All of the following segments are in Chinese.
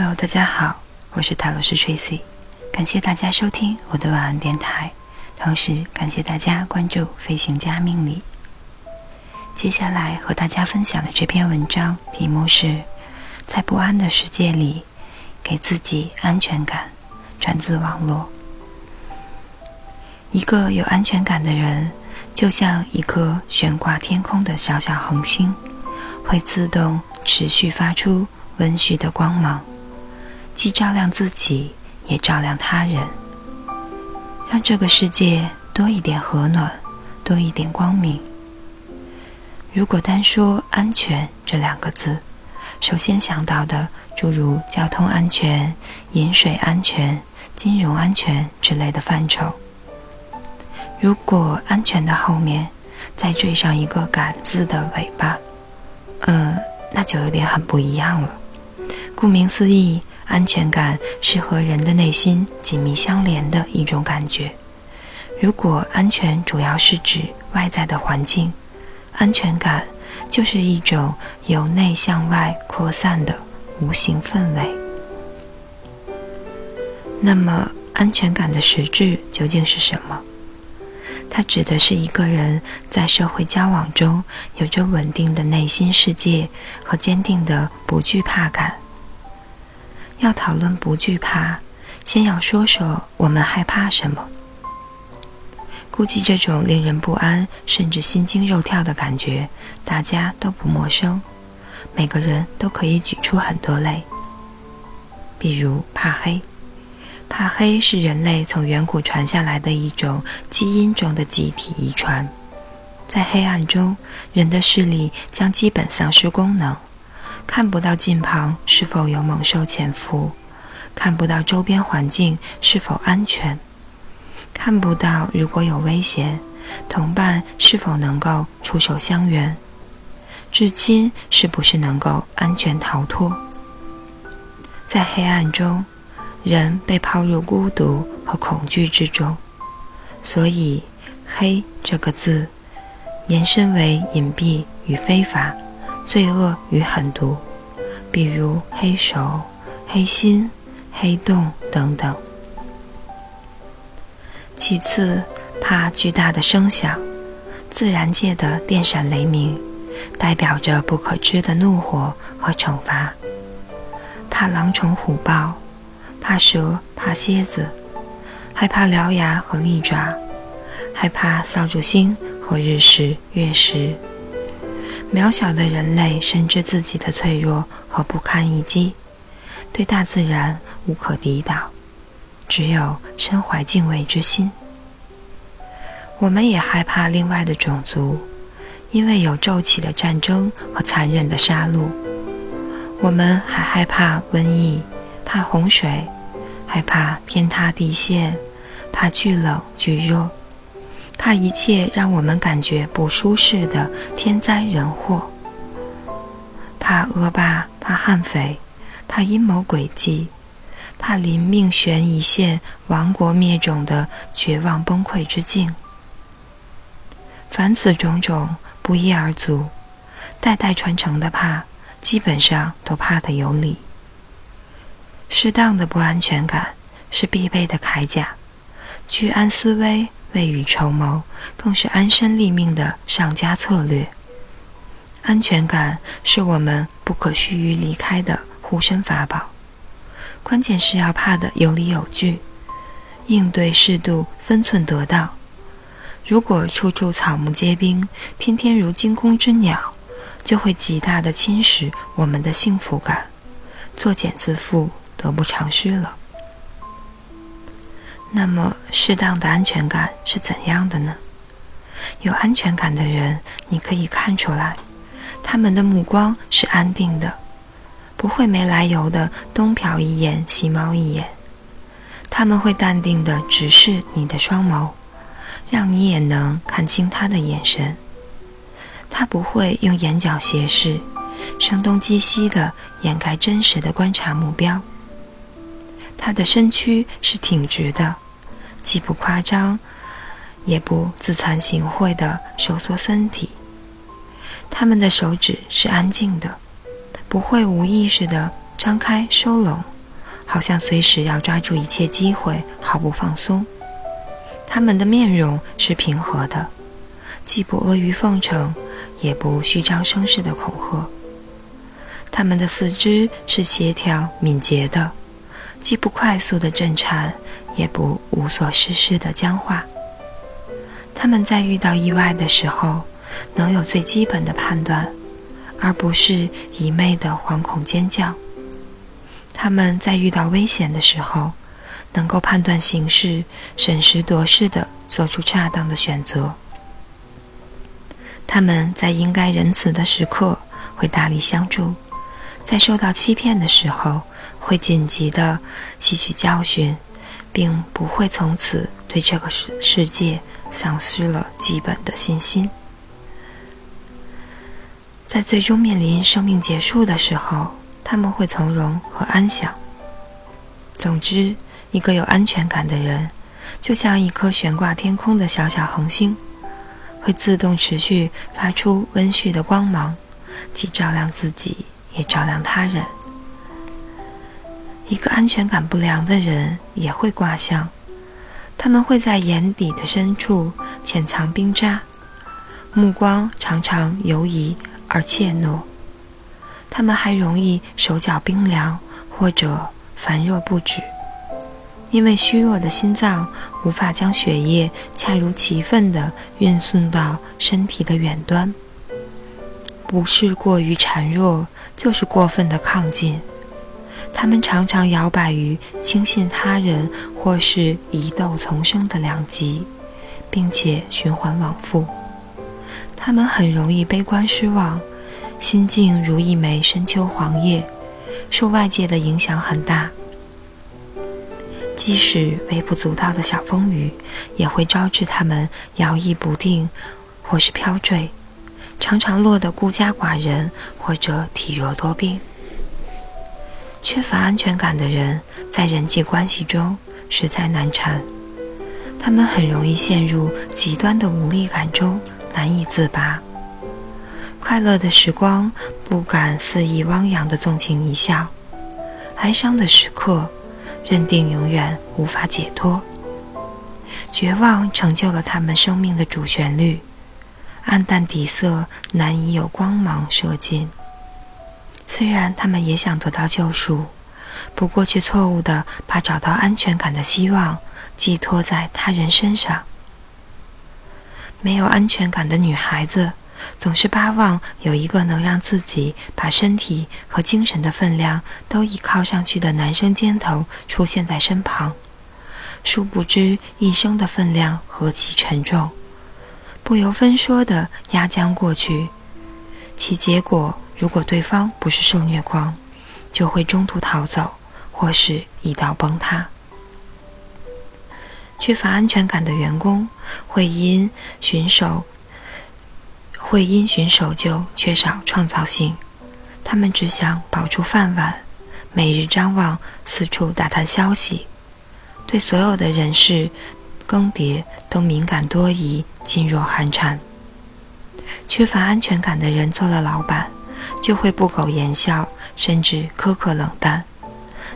Hello，大家好，我是塔罗斯 Tracy，感谢大家收听我的晚安电台，同时感谢大家关注飞行家命理。接下来和大家分享的这篇文章题目是：在不安的世界里，给自己安全感。传自网络。一个有安全感的人，就像一颗悬挂天空的小小恒星，会自动持续发出温煦的光芒。既照亮自己，也照亮他人，让这个世界多一点和暖，多一点光明。如果单说“安全”这两个字，首先想到的诸如交通安全、饮水安全、金融安全之类的范畴。如果安全的后面再缀上一个“感”字的尾巴，嗯，那就有点很不一样了。顾名思义。安全感是和人的内心紧密相连的一种感觉。如果安全主要是指外在的环境，安全感就是一种由内向外扩散的无形氛围。那么，安全感的实质究竟是什么？它指的是一个人在社会交往中有着稳定的内心世界和坚定的不惧怕感。要讨论不惧怕，先要说说我们害怕什么。估计这种令人不安甚至心惊肉跳的感觉，大家都不陌生。每个人都可以举出很多类，比如怕黑。怕黑是人类从远古传下来的一种基因中的集体遗传。在黑暗中，人的视力将基本丧失功能。看不到近旁是否有猛兽潜伏，看不到周边环境是否安全，看不到如果有危险，同伴是否能够出手相援，至今是不是能够安全逃脱。在黑暗中，人被抛入孤独和恐惧之中，所以“黑”这个字延伸为隐蔽与非法。罪恶与狠毒，比如黑手、黑心、黑洞等等。其次，怕巨大的声响，自然界的电闪雷鸣，代表着不可知的怒火和惩罚。怕狼虫虎豹，怕蛇，怕蝎子，害怕獠牙和利爪，害怕扫帚星和日食月食。渺小的人类深知自己的脆弱和不堪一击，对大自然无可抵挡，只有身怀敬畏之心。我们也害怕另外的种族，因为有骤起的战争和残忍的杀戮。我们还害怕瘟疫，怕洪水，害怕天塌地陷，怕巨冷巨热。怕一切让我们感觉不舒适的天灾人祸，怕恶霸，怕悍匪，怕阴谋诡计，怕临命悬一线、亡国灭种的绝望崩溃之境。凡此种种，不一而足，代代传承的怕，基本上都怕得有理。适当的不安全感是必备的铠甲，居安思危。未雨绸缪，更是安身立命的上佳策略。安全感是我们不可须臾离开的护身法宝。关键是要怕的有理有据，应对适度，分寸得当。如果处处草木皆兵，天天如惊弓之鸟，就会极大的侵蚀我们的幸福感，作茧自缚，得不偿失了。那么，适当的安全感是怎样的呢？有安全感的人，你可以看出来，他们的目光是安定的，不会没来由的东瞟一眼、西猫一眼。他们会淡定的直视你的双眸，让你也能看清他的眼神。他不会用眼角斜视，声东击西的掩盖真实的观察目标。他的身躯是挺直的，既不夸张，也不自惭形秽的收缩身体。他们的手指是安静的，不会无意识的张开收拢，好像随时要抓住一切机会，毫不放松。他们的面容是平和的，既不阿谀奉承，也不虚张声势的恐吓。他们的四肢是协调敏捷的，既不快速的震颤，也不无所事事的僵化。他们在遇到意外的时候，能有最基本的判断，而不是一昧的惶恐尖叫。他们在遇到危险的时候，能够判断形势，审时度势地做出恰当的选择。他们在应该仁慈的时刻会大力相助，在受到欺骗的时候会紧急地吸取教训，并不会从此对这个世世界。丧失了基本的信心，在最终面临生命结束的时候，他们会从容和安详。总之，一个有安全感的人，就像一颗悬挂天空的小小恒星，会自动持续发出温煦的光芒，既照亮自己，也照亮他人。一个安全感不良的人也会卦象。他们会在眼底的深处潜藏冰渣，目光常常游移而怯懦。他们还容易手脚冰凉或者烦热不止，因为虚弱的心脏无法将血液恰如其分地运送到身体的远端。不是过于孱弱，就是过分的亢进。他们常常摇摆于轻信他人或是疑窦丛生的两极，并且循环往复。他们很容易悲观失望，心境如一枚深秋黄叶，受外界的影响很大。即使微不足道的小风雨，也会招致他们摇曳不定，或是飘坠，常常落得孤家寡人或者体弱多病。缺乏安全感的人，在人际关系中实在难缠，他们很容易陷入极端的无力感中，难以自拔。快乐的时光不敢肆意汪洋的纵情一笑，哀伤的时刻认定永远无法解脱。绝望成就了他们生命的主旋律，暗淡底色难以有光芒射进。虽然他们也想得到救赎，不过却错误地把找到安全感的希望寄托在他人身上。没有安全感的女孩子，总是巴望有一个能让自己把身体和精神的分量都依靠上去的男生肩头出现在身旁。殊不知，一生的分量何其沉重，不由分说地压将过去，其结果。如果对方不是受虐狂，就会中途逃走，或是一刀崩塌。缺乏安全感的员工会因巡守会因循守旧，缺少创造性。他们只想保住饭碗，每日张望，四处打探消息，对所有的人事更迭都敏感多疑，噤若寒蝉。缺乏安全感的人做了老板。就会不苟言笑，甚至苛刻冷淡。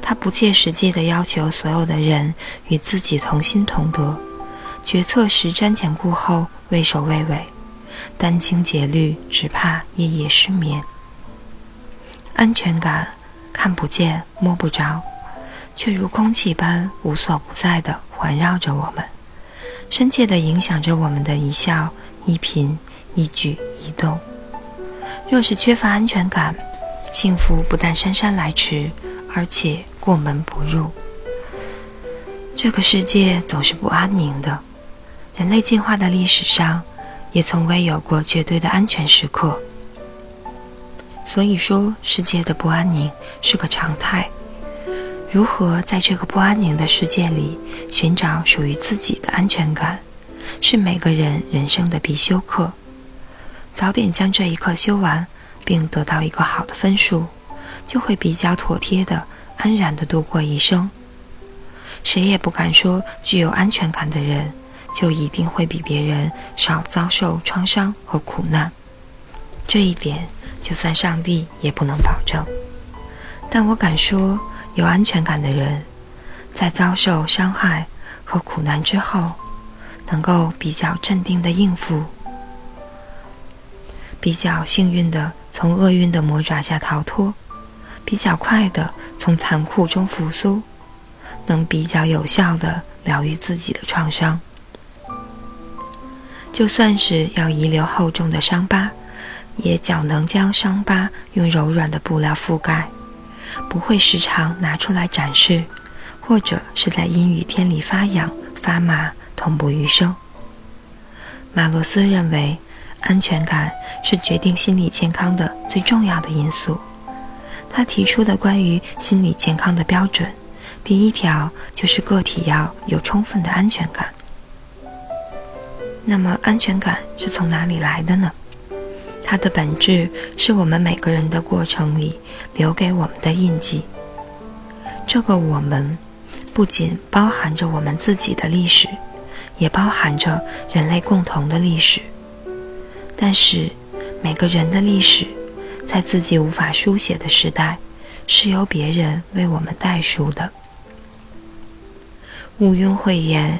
他不切实际地要求所有的人与自己同心同德，决策时瞻前顾后，畏首畏尾，殚精竭虑，只怕夜夜失眠。安全感看不见摸不着，却如空气般无所不在地环绕着我们，深切地影响着我们的一笑一颦一举一动。若是缺乏安全感，幸福不但姗姗来迟，而且过门不入。这个世界总是不安宁的，人类进化的历史上，也从未有过绝对的安全时刻。所以说，世界的不安宁是个常态。如何在这个不安宁的世界里寻找属于自己的安全感，是每个人人生的必修课。早点将这一课修完，并得到一个好的分数，就会比较妥帖的、安然的度过一生。谁也不敢说，具有安全感的人就一定会比别人少遭受创伤和苦难。这一点，就算上帝也不能保证。但我敢说，有安全感的人，在遭受伤害和苦难之后，能够比较镇定的应付，比较幸运的从厄运的魔爪下逃脱，比较快的从残酷中复苏，能比较有效的疗愈自己的创伤。就算是要遗留厚重的伤疤，也较能将伤疤用柔软的布料覆盖，不会时常拿出来展示，或者是在阴雨天里发痒发麻。痛不欲生。马洛斯认为，安全感是决定心理健康的最重要的因素。他提出的关于心理健康的标准，第一条就是个体要有充分的安全感。那么，安全感是从哪里来的呢？它的本质是我们每个人的过程里留给我们的印记。这个我们，不仅包含着我们自己的历史。也包含着人类共同的历史，但是每个人的历史，在自己无法书写的时代，是由别人为我们代书的。毋庸讳言，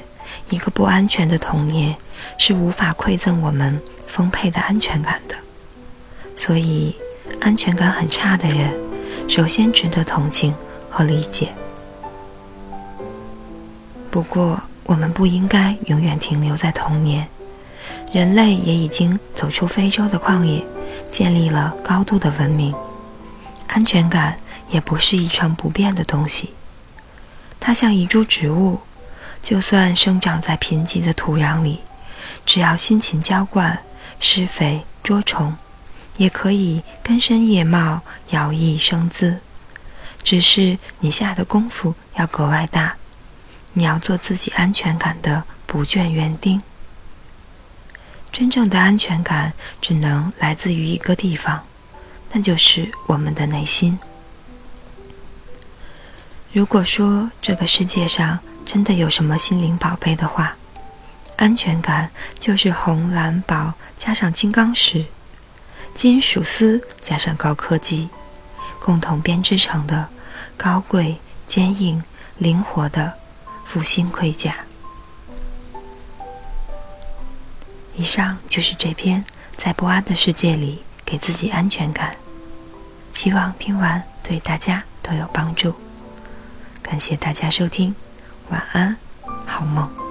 一个不安全的童年是无法馈赠我们丰沛的安全感的。所以，安全感很差的人，首先值得同情和理解。不过，我们不应该永远停留在童年，人类也已经走出非洲的旷野，建立了高度的文明。安全感也不是一成不变的东西，它像一株植物，就算生长在贫瘠的土壤里，只要辛勤浇灌、施肥、捉虫，也可以根深叶茂、摇曳生姿。只是你下的功夫要格外大。你要做自己安全感的不倦园丁。真正的安全感只能来自于一个地方，那就是我们的内心。如果说这个世界上真的有什么心灵宝贝的话，安全感就是红蓝宝加上金刚石、金属丝加上高科技，共同编织成的高贵、坚硬、灵活的。复兴盔甲。以上就是这篇在不安的世界里给自己安全感。希望听完对大家都有帮助。感谢大家收听，晚安，好梦。